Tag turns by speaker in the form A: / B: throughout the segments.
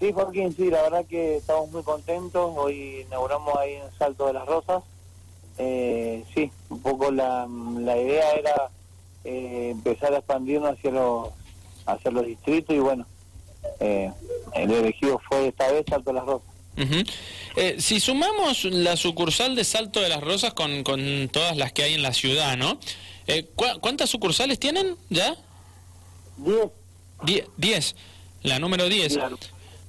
A: Sí, Joaquín, sí, la verdad que estamos muy contentos. Hoy inauguramos ahí en Salto de las Rosas. Eh, sí, un poco la, la idea era eh, empezar a expandirnos hacia los, hacia los distritos y bueno, eh, el elegido fue esta vez Salto de las Rosas.
B: Ujú. Eh, si sumamos la sucursal de Salto de las Rosas con, con todas las que hay en la ciudad, ¿no? Eh, ¿cu- ¿Cuántas sucursales tienen ya?
A: Diez,
B: Die- diez. La número 10.
A: claro.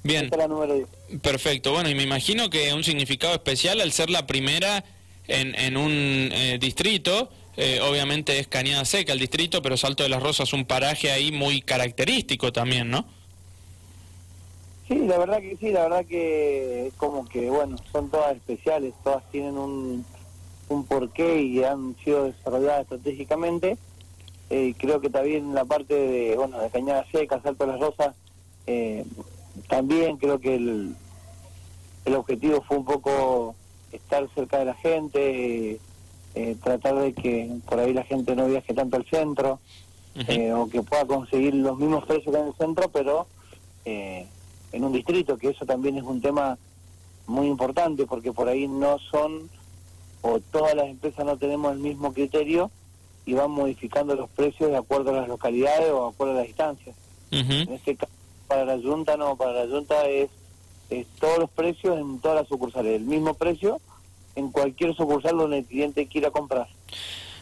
B: Bien,
A: Esta es la número 10.
B: perfecto. Bueno, y me imagino que un significado especial al ser la primera en, en un eh, distrito. eh, obviamente es Cañada Seca el distrito, pero Salto de las Rosas un paraje ahí muy característico también, ¿no?
A: Sí, la verdad que sí, la verdad que es como que, bueno, son todas especiales, todas tienen un, un porqué y han sido desarrolladas estratégicamente. Eh, creo que también la parte de, bueno, de Cañada Seca, Salto de las Rosas, eh, también creo que el, el objetivo fue un poco estar cerca de la gente, eh, tratar de que por ahí la gente no viaje tanto al centro, eh, o que pueda conseguir los mismos precios que en el centro, pero eh, en un distrito, que eso también es un tema muy importante, porque por ahí no son, o todas las empresas no tenemos el mismo criterio y van modificando los precios de acuerdo a las localidades o de acuerdo a las distancias. En este caso, para la Junta no, para la Junta es, todos los precios en todas las sucursales, el mismo precio en cualquier sucursal donde el cliente quiera comprar.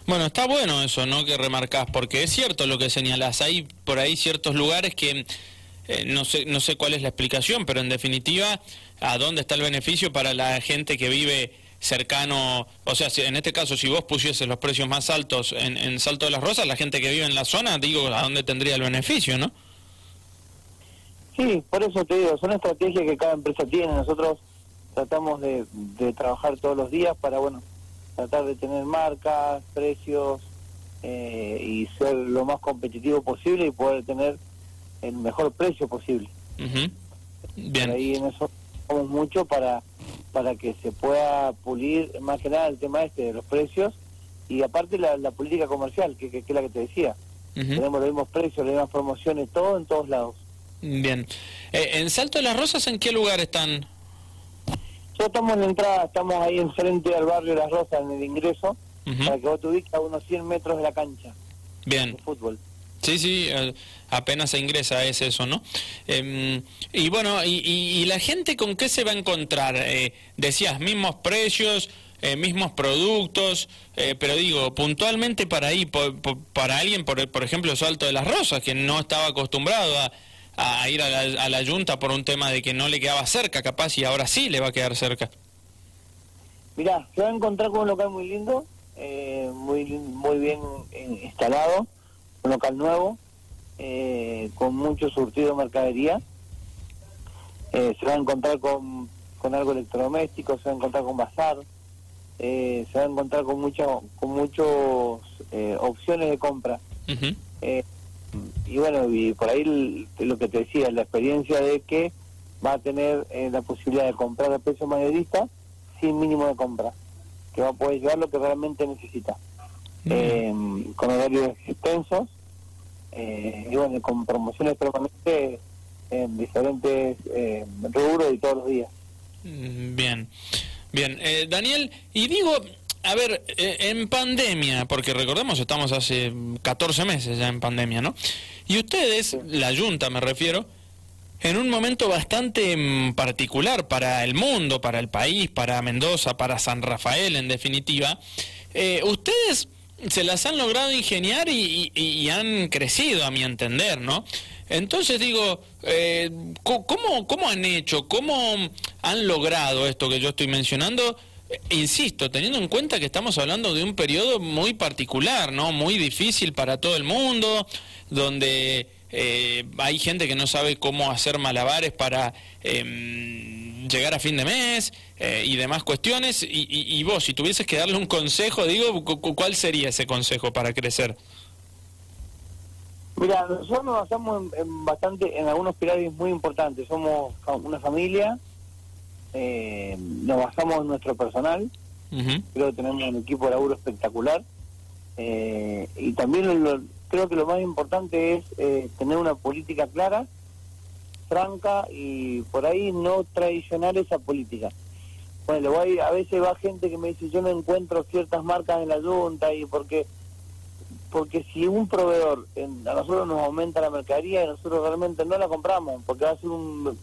B: Bueno, está bueno eso, ¿no? Que remarcás, porque es cierto lo que señalás. Hay por ahí ciertos lugares que eh, no sé no sé cuál es la explicación, pero en definitiva, ¿a dónde está el beneficio para la gente que vive cercano? O sea, si, en este caso, si vos pusieses los precios más altos en, en Salto de las Rosas, la gente que vive en la zona, digo, ¿a dónde tendría el beneficio, no?
A: Sí, por eso te digo, son estrategias que cada empresa tiene. Nosotros tratamos de, de trabajar todos los días para, bueno, tratar de tener marcas, precios eh, y ser lo más competitivo posible y poder tener el mejor precio posible. Por
B: Bien.
A: ahí en eso trabajamos mucho para para que se pueda pulir más que nada el tema este de los precios y aparte la, la política comercial, que, que, que es la que te decía. Tenemos los mismos precios, las mismas promociones, todo en todos lados.
B: Bien. Eh, ¿En Salto de las Rosas en qué lugar están?
A: Nosotros estamos en la entrada, estamos ahí enfrente al barrio Las Rosas, en el ingreso,
B: Ujú.
A: para que vos te ubiques a unos 100 metros de la cancha
B: Bien.
A: de fútbol.
B: Sí, sí, apenas se ingresa es eso, ¿no? Em, y bueno, y, y- y la gente con qué se va a encontrar? Eh, decías, mismos precios, eh, mismos productos, eh, pero digo, puntualmente para ahí, por- por- para alguien, por, por ejemplo, Salto de las Rosas, que no estaba acostumbrado a, a ir a la, a la Junta por un tema de que no le quedaba cerca, capaz, y ahora sí le va a quedar cerca.
A: Mirá, se va a encontrar con un local muy lindo, eh, muy muy bien eh, instalado, un local nuevo, eh, con mucho surtido de mercadería. Eh, se va a encontrar con, con algo electrodoméstico, se va a encontrar con bazar, eh, se va a encontrar con mucho, con muchos eh, opciones de compra. Y bueno, y por ahí lo que te decía, la experiencia de que va a tener eh, la posibilidad de comprar a precio mayorista sin mínimo de compra, que va a poder llevar lo que realmente necesita, eh, con horarios extensos eh, y bueno, con promociones permanentes en diferentes eh, rubros y todos los días.
B: Mm, Bien, bien. Eh, Daniel, y digo, a ver, eh, en pandemia, porque recordemos, estamos hace 14 meses ya en pandemia, ¿no? Y ustedes, la Junta me refiero, en un momento bastante mm, particular para el mundo, para el país, para Mendoza, para San Rafael en definitiva, eh, ustedes se las han logrado ingeniar y, y- y han crecido, a mi entender, ¿no? Entonces digo, eh, ¿cómo, ¿cómo han hecho? ¿Cómo han logrado esto que yo estoy mencionando? Eh, Insisto, teniendo en cuenta que estamos hablando de un periodo muy particular, ¿no? Muy difícil para todo el mundo, donde eh, hay gente que no sabe cómo hacer malabares para em, llegar a fin de mes eh, y demás cuestiones. Y, y- vos, si tuvieses que darle un consejo, digo, cu- cu- ¿cuál sería ese consejo para crecer?
A: Mira, nosotros nos basamos en, bastante, en algunos pilares muy importantes. Somos una familia, eh, nos basamos en nuestro personal, creo que tenemos un equipo de laburo espectacular. eh, y también lo- creo que lo más importante es eh, tener una política clara franca y por ahí no traicionar esa política. Bueno, voy, a veces va gente que me dice, yo no encuentro ciertas marcas en la Junta y porque porque si un proveedor a nosotros nos aumenta la mercadería y nosotros realmente no la compramos, porque va a ser un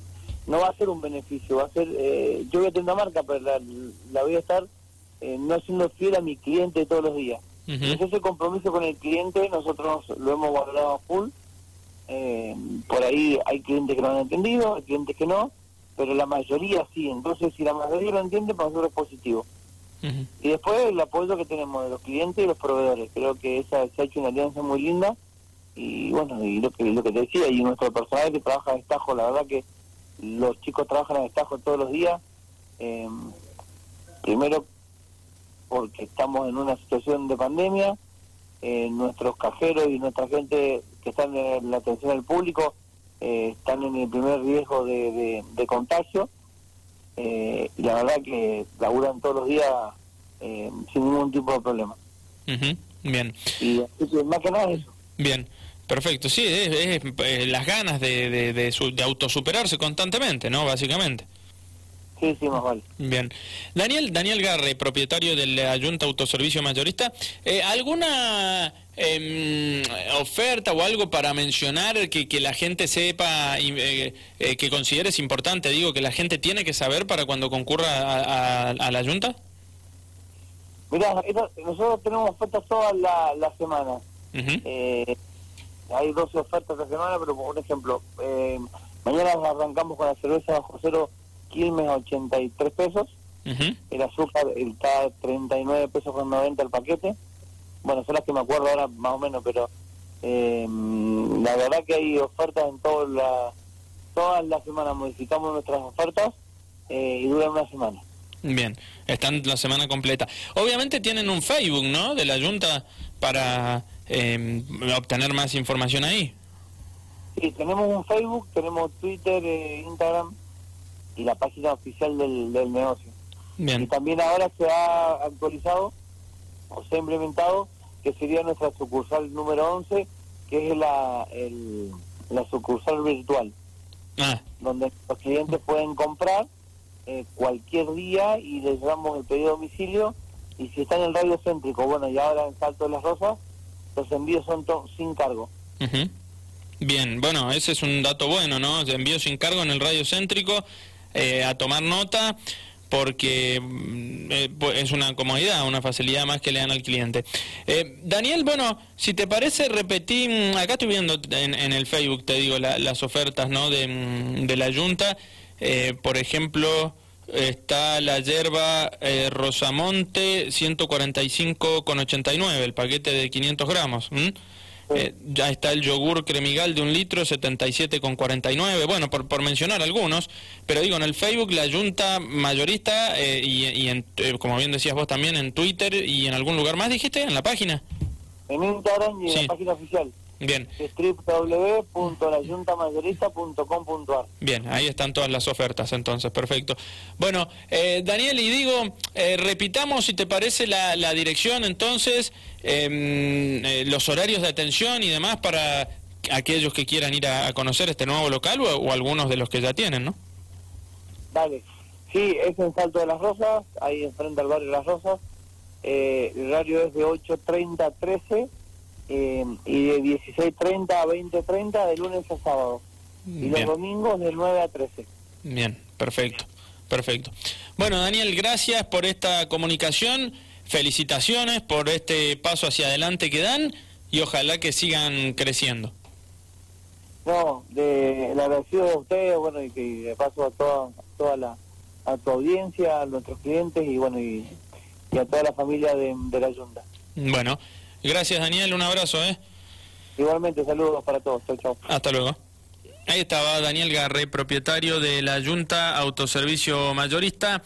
A: no va a ser un beneficio, va a ser eh, yo voy a tener una marca, pero la, voy a estar eh, no siendo fiel a mi cliente todos los días. Entonces ese compromiso con el cliente nosotros lo hemos valorado a full. Eh, por ahí hay clientes que lo han entendido, hay clientes que no, pero la mayoría sí. Entonces si la mayoría lo entiende, para nosotros es positivo. Y después el apoyo que tenemos de los clientes y los proveedores. Creo que esa se ha hecho una alianza muy linda. Y bueno, y lo que, lo que te decía, y nuestro personal que trabaja en Estajo, la verdad que los chicos trabajan en Estajo todos los días. Eh, primero porque estamos en una situación de pandemia. Eh, nuestros cajeros y nuestra gente que están en la atención al público eh, están en el primer riesgo de, de contagio eh, y la verdad que laburan todos los días sin ningún tipo de problema.
B: Bien.
A: Y más que nada eso.
B: Bien. Perfecto, sí, es, las ganas de, de, de, autosuperarse constantemente, ¿no? Básicamente.
A: Sí, sí, más vale.
B: Bien. Daniel, Daniel Garre, propietario de la Junta Autoservicio Mayorista, eh, ¿alguna eh, oferta o algo para mencionar que, que la gente sepa, eh, eh, que consideres importante, digo, que la gente tiene que saber para cuando concurra a, la Junta?
A: Mirá, nosotros tenemos ofertas todas las la semanas. Eh, hay 12 ofertas a semana, pero por ejemplo, mañana arrancamos con la cerveza bajo cero Quilmes 83 pesos, el azúcar está 39 pesos con 90 el paquete, bueno, son las que me acuerdo ahora más o menos, pero eh, la verdad que hay ofertas en todas las todas las semanas, modificamos nuestras ofertas eh, y duran una semana.
B: Bien, están la semana completa. Obviamente tienen un Facebook, ¿no? De la Junta para eh, obtener más información ahí.
A: Sí, tenemos un Facebook, tenemos Twitter, Instagram y la página oficial del, del negocio. Bien. Y también ahora se ha actualizado o se ha implementado que sería nuestra sucursal número 11, que es la, el, la sucursal virtual, ah. donde los clientes pueden comprar eh, cualquier día y les damos el pedido a domicilio y si está en el radio céntrico, bueno, y ahora en Salto de las Rosas, los envíos son sin cargo.
B: Bien, bueno, ese es un dato bueno, ¿no? Envío sin cargo en el radio céntrico, eh, a tomar nota porque mm, eh, es una comodidad, una facilidad más que le dan al cliente. Eh, Daniel, bueno, si te parece, repetí, mm, acá estoy viendo en, el Facebook, te digo, las ofertas ¿no? de, mm, de la Junta, eh, por ejemplo, está la yerba Rosamonte 145,89, el paquete de 500 gramos. Eh, ya está el yogur cremigal de un litro, 77,49. Bueno, por, por mencionar algunos, pero digo, en el Facebook, la Junta Mayorista, eh, y, en, eh, como bien decías vos también, en Twitter y en algún lugar más, dijiste, en la página.
A: En Instagram y en la página oficial.
B: Bien.
A: www.layuntamayorista.com.ar
B: Bien, ahí están todas las ofertas, entonces, perfecto. Bueno, eh, Daniel, y digo, eh, repitamos, si te parece, la, la dirección, entonces, em, eh, los horarios de atención y demás para aquellos que quieran ir a, conocer este nuevo local o, algunos de los que ya tienen, ¿no?
A: Dale. Sí, es en Salto de las Rosas, ahí enfrente al barrio de las Rosas. el horario es de 8.30 a 13 eh, y de 16.30 a 20.30 de lunes a sábado. Y los domingos de 9 a 13.
B: Bien, perfecto, perfecto. Bueno, Daniel, gracias por esta comunicación, felicitaciones por este paso hacia adelante que dan y ojalá que sigan creciendo.
A: No, de, el agradecido a ustedes, bueno, y que de paso a toda, toda la, a tu audiencia, a nuestros clientes y bueno, y, a toda la familia de, de la Junta.
B: Bueno, Gracias, Daniel. Un abrazo, ¿eh?
A: Igualmente, saludos para todos. Chau, chau.
B: Hasta luego. Ahí estaba Daniel Garre, propietario de la Junta Autoservicio Mayorista.